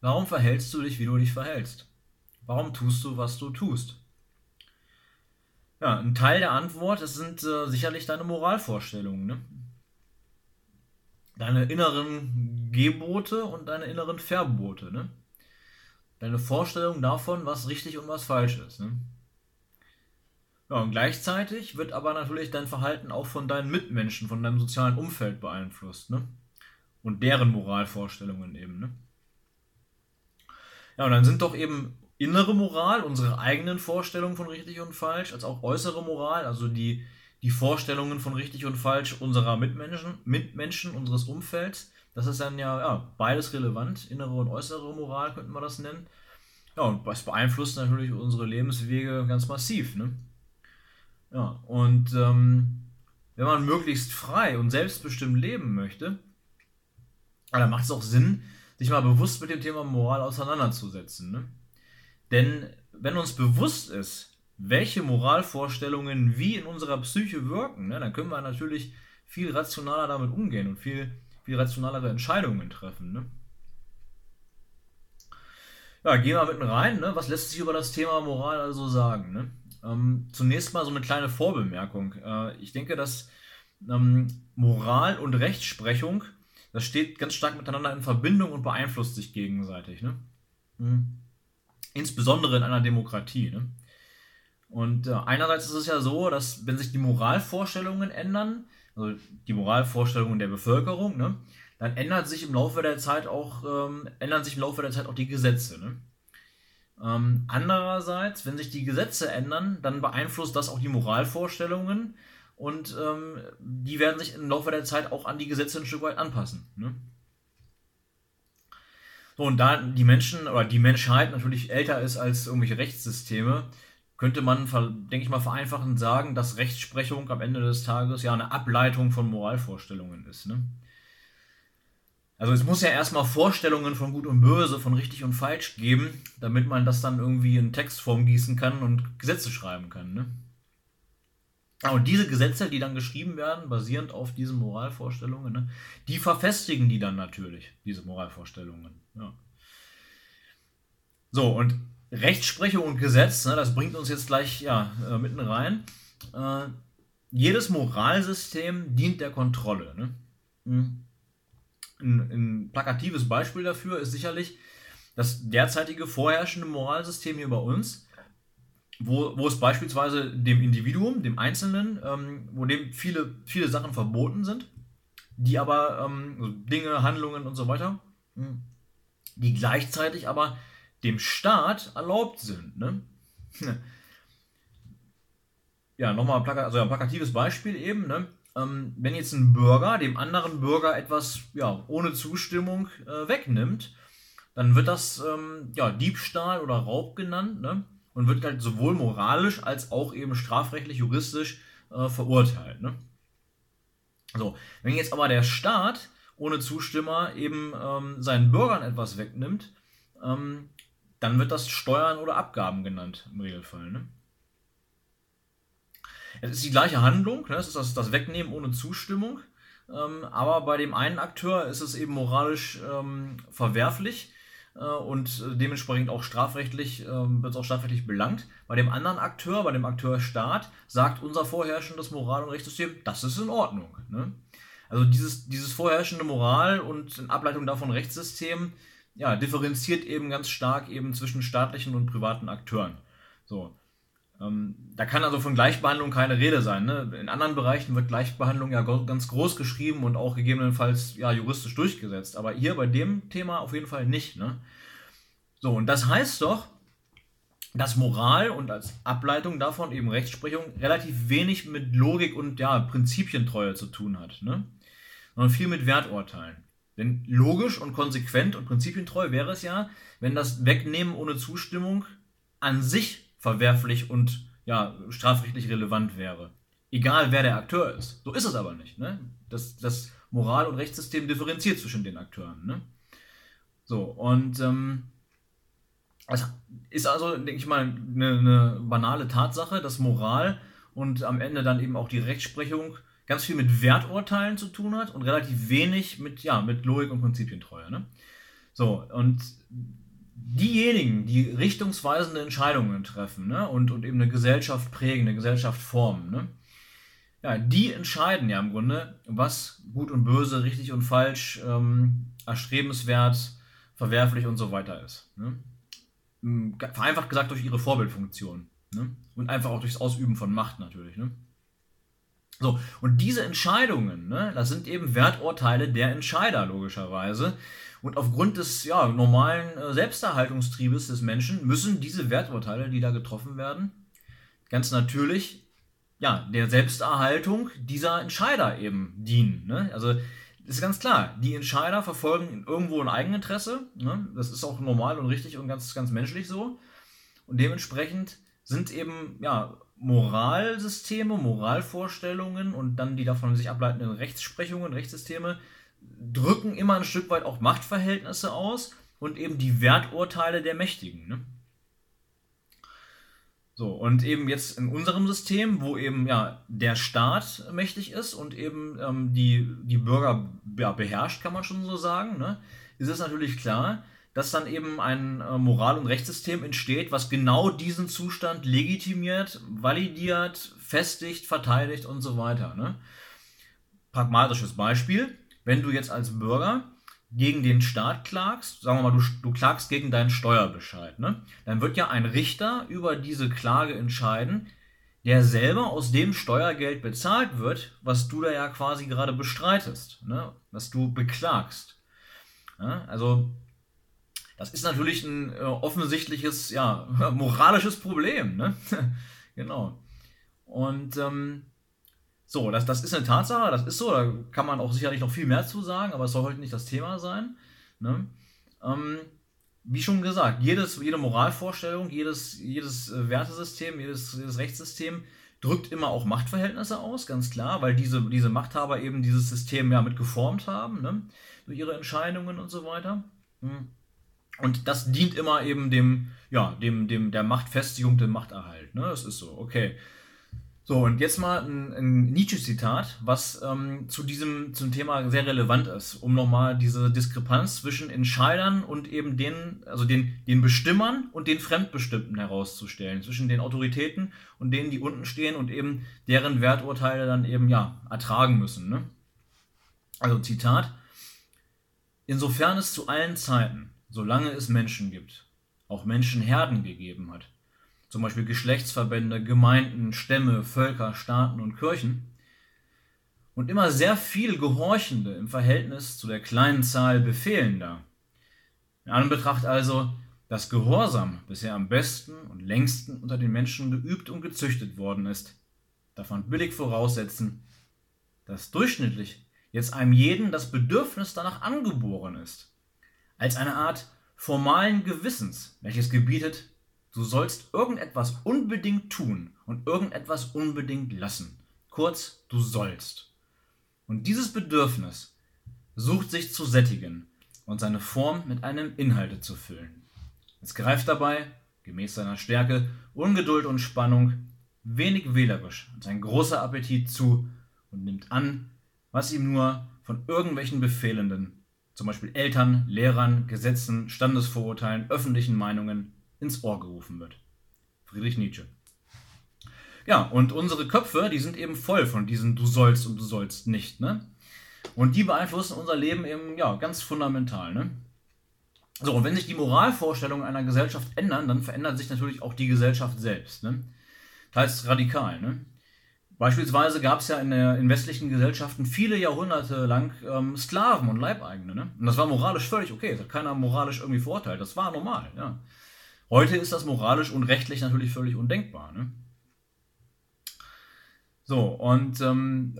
Warum verhältst du dich, wie du dich verhältst? Warum tust du, was du tust? Ja, ein Teil der Antwort, das sind äh, sicherlich deine Moralvorstellungen, ne? Deine inneren Gebote und deine inneren Verbote, ne? Deine Vorstellung davon, was richtig und was falsch ist, ne? Ja, und gleichzeitig wird aber natürlich dein Verhalten auch von deinen Mitmenschen, von deinem sozialen Umfeld beeinflusst, ne? Und deren Moralvorstellungen eben, ne? Ja, und dann sind doch eben innere Moral, unsere eigenen Vorstellungen von richtig und falsch, als auch äußere Moral, also die, die Vorstellungen von richtig und falsch unserer Mitmenschen, Mitmenschen, unseres Umfelds. Das ist dann ja, ja beides relevant, innere und äußere Moral könnte man das nennen. Ja, und das beeinflusst natürlich unsere Lebenswege ganz massiv. Ne? Ja, und ähm, wenn man möglichst frei und selbstbestimmt leben möchte, dann macht es auch Sinn, sich mal bewusst mit dem Thema Moral auseinanderzusetzen. Ne? Denn wenn uns bewusst ist, welche Moralvorstellungen wie in unserer Psyche wirken, ne, dann können wir natürlich viel rationaler damit umgehen und viel, viel rationalere Entscheidungen treffen. Ne? Ja, gehen wir mitten rein. Ne? Was lässt sich über das Thema Moral also sagen? Ne? Ähm, zunächst mal so eine kleine Vorbemerkung. Äh, ich denke, dass ähm, Moral und Rechtsprechung, das steht ganz stark miteinander in Verbindung und beeinflusst sich gegenseitig. Ne? Mhm. Insbesondere in einer Demokratie. Ne? Und äh, einerseits ist es ja so, dass wenn sich die Moralvorstellungen ändern, also die Moralvorstellungen der Bevölkerung, ne, dann ändert sich im Laufe der Zeit auch, ähm, ändern sich im Laufe der Zeit auch die Gesetze. Ne? Ähm, andererseits, wenn sich die Gesetze ändern, dann beeinflusst das auch die Moralvorstellungen und ähm, die werden sich im Laufe der Zeit auch an die Gesetze ein Stück weit anpassen. Ne? So, und da die Menschen oder die Menschheit natürlich älter ist als irgendwelche Rechtssysteme, könnte man, denke ich mal, vereinfachend sagen, dass Rechtsprechung am Ende des Tages ja eine Ableitung von Moralvorstellungen ist. Ne? Also es muss ja erstmal Vorstellungen von Gut und Böse, von richtig und falsch geben, damit man das dann irgendwie in Textform gießen kann und Gesetze schreiben kann. Ne? Und diese Gesetze, die dann geschrieben werden, basierend auf diesen Moralvorstellungen, ne, die verfestigen die dann natürlich, diese Moralvorstellungen. Ja. So, und Rechtsprechung und Gesetz, ne, das bringt uns jetzt gleich ja, äh, mitten rein. Äh, jedes Moralsystem dient der Kontrolle. Ne? Hm. Ein, ein plakatives Beispiel dafür ist sicherlich das derzeitige vorherrschende Moralsystem hier bei uns wo, wo es beispielsweise dem Individuum, dem Einzelnen, ähm, wo dem viele, viele Sachen verboten sind, die aber ähm, also Dinge, Handlungen und so weiter, hm, die gleichzeitig aber dem Staat erlaubt sind. Ne? ja, nochmal plaka also ein plakatives Beispiel eben. Ne? Ähm, wenn jetzt ein Bürger dem anderen Bürger etwas ja, ohne Zustimmung äh, wegnimmt, dann wird das ähm, ja, Diebstahl oder Raub genannt. Ne? Und wird halt sowohl moralisch als auch eben strafrechtlich, juristisch äh, verurteilt. Ne? So, wenn jetzt aber der Staat ohne Zustimmer eben ähm, seinen Bürgern etwas wegnimmt, ähm, dann wird das Steuern oder Abgaben genannt im Regelfall. Ne? Es ist die gleiche Handlung, ne? es ist das, das Wegnehmen ohne Zustimmung, ähm, aber bei dem einen Akteur ist es eben moralisch ähm, verwerflich, und dementsprechend auch strafrechtlich, ähm, wird es auch strafrechtlich belangt. Bei dem anderen Akteur, bei dem Akteur Staat, sagt unser vorherrschendes Moral- und Rechtssystem, das ist in Ordnung. Ne? Also dieses, dieses vorherrschende Moral und in Ableitung davon Rechtssystem, ja, differenziert eben ganz stark eben zwischen staatlichen und privaten Akteuren. So. Ähm, da kann also von Gleichbehandlung keine Rede sein. Ne? In anderen Bereichen wird Gleichbehandlung ja ganz groß geschrieben und auch gegebenenfalls ja, juristisch durchgesetzt. Aber hier bei dem Thema auf jeden Fall nicht. Ne? So, und das heißt doch, dass Moral und als Ableitung davon eben Rechtsprechung relativ wenig mit Logik und ja, Prinzipientreue zu tun hat, ne? sondern viel mit Werturteilen. Denn logisch und konsequent und prinzipientreu wäre es ja, wenn das Wegnehmen ohne Zustimmung an sich verwerflich und ja, strafrechtlich relevant wäre. Egal wer der Akteur ist. So ist es aber nicht. Ne? Das, das Moral- und Rechtssystem differenziert zwischen den Akteuren. Ne? So, und ähm, es ist also, denke ich mal, eine, eine banale Tatsache, dass Moral und am Ende dann eben auch die Rechtsprechung ganz viel mit Werturteilen zu tun hat und relativ wenig mit, ja, mit Logik und Prinzipientreue. Ne? So, und diejenigen, die richtungsweisende Entscheidungen treffen ne, und, und eben eine Gesellschaft prägen, eine Gesellschaft formen, ne, ja, die entscheiden ja im Grunde, was gut und böse, richtig und falsch, ähm, erstrebenswert, verwerflich und so weiter ist. Ne? Vereinfacht gesagt durch ihre Vorbildfunktion. Ne? Und einfach auch durchs Ausüben von Macht natürlich. Ne? So, und diese Entscheidungen, ne, das sind eben Werturteile der Entscheider, logischerweise. Und aufgrund des ja, normalen äh, Selbsterhaltungstriebes des Menschen müssen diese Werturteile, die da getroffen werden, ganz natürlich ja, der Selbsterhaltung dieser Entscheider eben dienen. Ne? Also ist ganz klar, die Entscheider verfolgen irgendwo ein Eigeninteresse. Ne? Das ist auch normal und richtig und ganz, ganz menschlich so. Und dementsprechend sind eben ja, Moralsysteme, Moralvorstellungen und dann die davon sich ableitenden Rechtsprechungen, Rechtssysteme drücken immer ein Stück weit auch Machtverhältnisse aus und eben die Werturteile der Mächtigen. Ne? So, und eben jetzt in unserem System, wo eben ja der Staat mächtig ist und eben ähm, die, die Bürger ja, beherrscht, kann man schon so sagen, ne, ist es natürlich klar, dass dann eben ein äh, Moral- und Rechtssystem entsteht, was genau diesen Zustand legitimiert, validiert, festigt, verteidigt und so weiter. Ne? Pragmatisches Beispiel, wenn du jetzt als Bürger gegen den Staat klagst, sagen wir mal, du, du klagst gegen deinen Steuerbescheid, ne? dann wird ja ein Richter über diese Klage entscheiden, der selber aus dem Steuergeld bezahlt wird, was du da ja quasi gerade bestreitest, ne? was du beklagst. Ja? Also das ist natürlich ein äh, offensichtliches, ja, moralisches Problem. Ne? genau. Und ähm, so, das, das ist eine Tatsache, das ist so, da kann man auch sicherlich noch viel mehr zu sagen, aber es soll heute nicht das Thema sein. Ne? Ähm, wie schon gesagt, jedes, jede Moralvorstellung, jedes, jedes äh, Wertesystem, jedes, jedes Rechtssystem drückt immer auch Machtverhältnisse aus, ganz klar, weil diese, diese Machthaber eben dieses System ja mit geformt haben, ne? durch ihre Entscheidungen und so weiter. Hm. Und das dient immer eben dem, ja, dem, dem, der Machtfestigung, dem Machterhalt. Ne? Das ist so, okay. So, und jetzt mal ein, ein Nietzsche-Zitat, was ähm, zu diesem zum Thema sehr relevant ist, um nochmal diese Diskrepanz zwischen Entscheidern und eben den, also den, den Bestimmern und den Fremdbestimmten herauszustellen, zwischen den Autoritäten und denen, die unten stehen und eben deren Werturteile dann eben ja ertragen müssen. Ne? Also Zitat: Insofern es zu allen Zeiten solange es Menschen gibt, auch Menschenherden gegeben hat, zum Beispiel Geschlechtsverbände, Gemeinden, Stämme, Völker, Staaten und Kirchen, und immer sehr viel Gehorchende im Verhältnis zu der kleinen Zahl Befehlender. In Anbetracht also, dass Gehorsam bisher am besten und längsten unter den Menschen geübt und gezüchtet worden ist, darf man billig voraussetzen, dass durchschnittlich jetzt einem jeden das Bedürfnis danach angeboren ist, als eine Art formalen Gewissens, welches gebietet, du sollst irgendetwas unbedingt tun und irgendetwas unbedingt lassen. Kurz, du sollst. Und dieses Bedürfnis sucht sich zu sättigen und seine Form mit einem Inhalte zu füllen. Es greift dabei, gemäß seiner Stärke, Ungeduld und Spannung, wenig wählerisch und sein großer Appetit zu und nimmt an, was ihm nur von irgendwelchen Befehlenden zum Beispiel Eltern, Lehrern, Gesetzen, Standesvorurteilen, öffentlichen Meinungen ins Ohr gerufen wird. Friedrich Nietzsche. Ja, und unsere Köpfe, die sind eben voll von diesen Du sollst und du sollst nicht, ne? Und die beeinflussen unser Leben eben, ja, ganz fundamental, ne? So, und wenn sich die Moralvorstellungen einer Gesellschaft ändern, dann verändert sich natürlich auch die Gesellschaft selbst, ne? Teils radikal, ne? Beispielsweise gab es ja in, der, in westlichen Gesellschaften viele Jahrhunderte lang ähm, Sklaven und Leibeigene. Ne? Und das war moralisch völlig okay. Das hat keiner moralisch irgendwie verurteilt. Das war normal. Ja. Heute ist das moralisch und rechtlich natürlich völlig undenkbar. Ne? So, und ähm,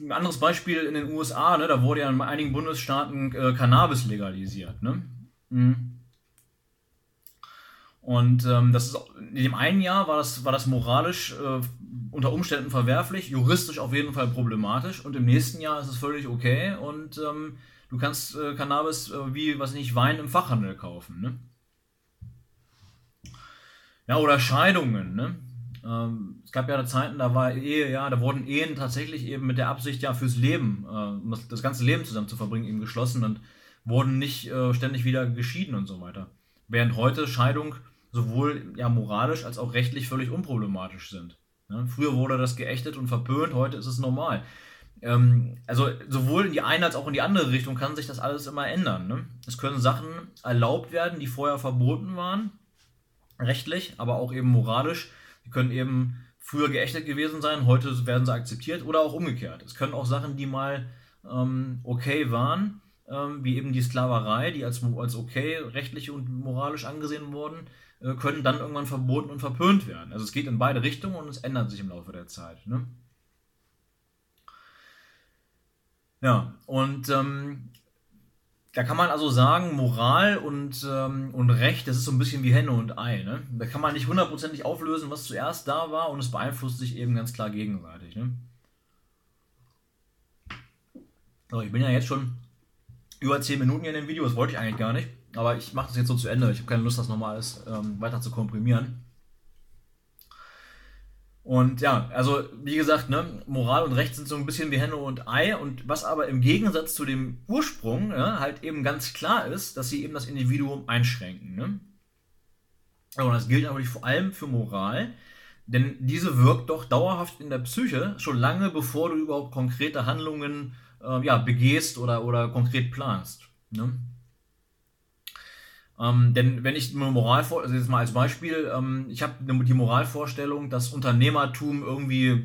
ein anderes Beispiel in den USA, ne, da wurde ja in einigen Bundesstaaten äh, Cannabis legalisiert. Ne? Mhm. Und ähm, das ist in dem einen Jahr war das, war das moralisch äh, unter Umständen verwerflich, juristisch auf jeden Fall problematisch und im nächsten Jahr ist es völlig okay und ähm, du kannst äh, Cannabis äh, wie, was nicht, Wein im Fachhandel kaufen. Ne? Ja, oder Scheidungen. Ne? Ähm, es gab ja Zeiten, da war Ehe, ja, da wurden Ehen tatsächlich eben mit der Absicht, ja, fürs Leben, äh, das ganze Leben zusammen zu verbringen, eben geschlossen und wurden nicht äh, ständig wieder geschieden und so weiter. Während heute Scheidung sowohl ja, moralisch als auch rechtlich völlig unproblematisch sind. Ne? Früher wurde das geächtet und verpönt, heute ist es normal. Ähm, also sowohl in die eine als auch in die andere Richtung kann sich das alles immer ändern. Ne? Es können Sachen erlaubt werden, die vorher verboten waren, rechtlich, aber auch eben moralisch. Die können eben früher geächtet gewesen sein, heute werden sie akzeptiert oder auch umgekehrt. Es können auch Sachen, die mal ähm, okay waren, ähm, wie eben die Sklaverei, die als, als okay rechtlich und moralisch angesehen wurden, äh, können dann irgendwann verboten und verpönt werden. Also es geht in beide Richtungen und es ändert sich im Laufe der Zeit. Ne? Ja, und ähm, da kann man also sagen, Moral und, ähm, und Recht, das ist so ein bisschen wie Henne und Ei. Ne? Da kann man nicht hundertprozentig auflösen, was zuerst da war und es beeinflusst sich eben ganz klar gegenseitig. Ne? So, ich bin ja jetzt schon über 10 Minuten hier in dem Video, das wollte ich eigentlich gar nicht, aber ich mache das jetzt so zu Ende. Ich habe keine Lust, das nochmal alles ähm, weiter zu komprimieren. Und ja, also wie gesagt, ne, Moral und Recht sind so ein bisschen wie Henne und Ei. Und was aber im Gegensatz zu dem Ursprung ne, halt eben ganz klar ist, dass sie eben das Individuum einschränken. Ne? Und das gilt natürlich vor allem für Moral, denn diese wirkt doch dauerhaft in der Psyche, schon lange bevor du überhaupt konkrete Handlungen äh, ja, begehst oder, oder konkret planst. Ne? Ähm, denn wenn ich eine Moral, also jetzt mal als Beispiel, ähm, ich habe die Moralvorstellung, dass Unternehmertum irgendwie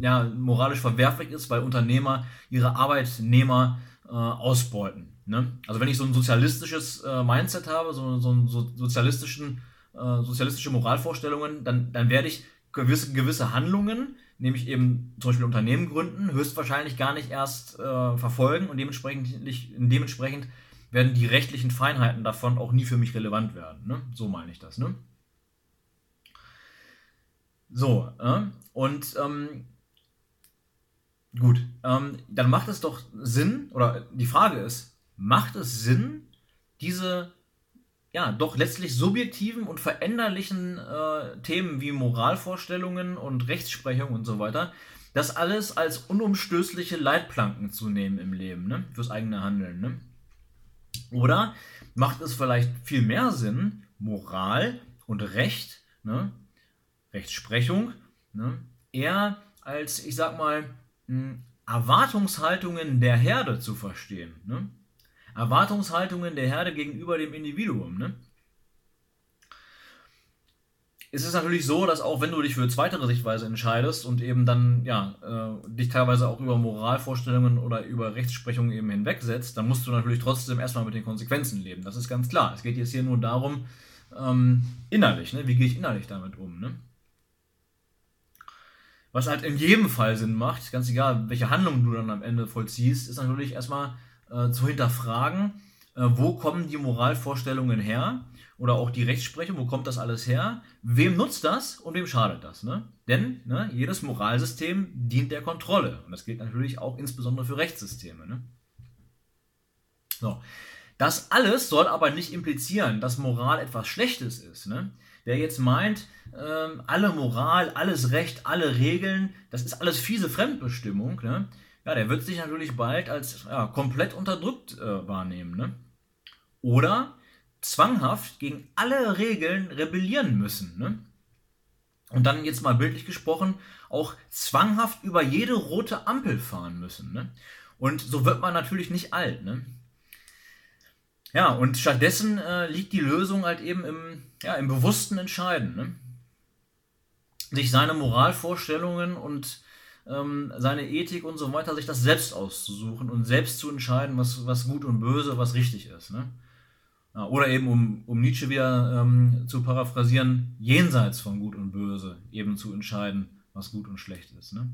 ja, moralisch verwerflich ist, weil Unternehmer ihre Arbeitnehmer äh, ausbeuten. Ne? Also wenn ich so ein sozialistisches äh, Mindset habe, so, so, so sozialistischen, äh, sozialistische Moralvorstellungen, dann, dann werde ich gewisse, gewisse Handlungen, nämlich eben zum Beispiel Unternehmen gründen, höchstwahrscheinlich gar nicht erst äh, verfolgen und dementsprechend, dementsprechend werden die rechtlichen Feinheiten davon auch nie für mich relevant werden. Ne? So meine ich das. Ne? So, äh, und ähm, gut, ähm, dann macht es doch Sinn, oder die Frage ist, macht es Sinn, diese ja, doch letztlich subjektiven und veränderlichen äh, Themen wie Moralvorstellungen und Rechtsprechung und so weiter, das alles als unumstößliche Leitplanken zu nehmen im Leben, ne? fürs eigene Handeln. Ne? Oder macht es vielleicht viel mehr Sinn, Moral und Recht, ne, Rechtsprechung, ne, eher als, ich sag mal, hm, Erwartungshaltungen der Herde zu verstehen. Ne? Erwartungshaltungen der Herde gegenüber dem Individuum. Ne? Es ist natürlich so, dass auch wenn du dich für zweitere Sichtweise entscheidest und eben dann ja äh, dich teilweise auch über Moralvorstellungen oder über Rechtsprechungen eben hinwegsetzt, dann musst du natürlich trotzdem erstmal mit den Konsequenzen leben. Das ist ganz klar. Es geht jetzt hier nur darum, ähm, innerlich, ne? wie gehe ich innerlich damit um. Ne? Was halt in jedem Fall Sinn macht, ganz egal, welche Handlung du dann am Ende vollziehst, ist natürlich erstmal äh, zu hinterfragen, äh, wo kommen die Moralvorstellungen her oder auch die Rechtsprechung, wo kommt das alles her? Wem nutzt das und wem schadet das? Ne? Denn ne, jedes Moralsystem dient der Kontrolle. Und das gilt natürlich auch insbesondere für Rechtssysteme. Ne? So. Das alles soll aber nicht implizieren, dass Moral etwas Schlechtes ist. Ne? Wer jetzt meint, ähm, alle Moral, alles Recht, alle Regeln, das ist alles fiese Fremdbestimmung, ne? ja, der wird sich natürlich bald als ja, komplett unterdrückt äh, wahrnehmen. Ne? Oder zwanghaft gegen alle Regeln rebellieren müssen. Ne? Und dann jetzt mal bildlich gesprochen, auch zwanghaft über jede rote Ampel fahren müssen. Ne? Und so wird man natürlich nicht alt. Ne? Ja, und stattdessen äh, liegt die Lösung halt eben im, ja, im bewussten Entscheiden. Ne? Sich seine Moralvorstellungen und ähm, seine Ethik und so weiter, sich das selbst auszusuchen und selbst zu entscheiden, was, was gut und böse, was richtig ist. Ne? Oder eben, um, um Nietzsche wieder ähm, zu paraphrasieren, jenseits von Gut und Böse eben zu entscheiden, was gut und schlecht ist. Ne?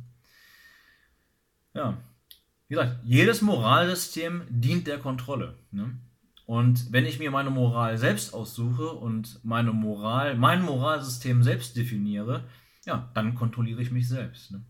Ja, wie gesagt, jedes Moralsystem dient der Kontrolle. Ne? Und wenn ich mir meine Moral selbst aussuche und meine Moral, mein Moralsystem selbst definiere, ja, dann kontrolliere ich mich selbst. Ne?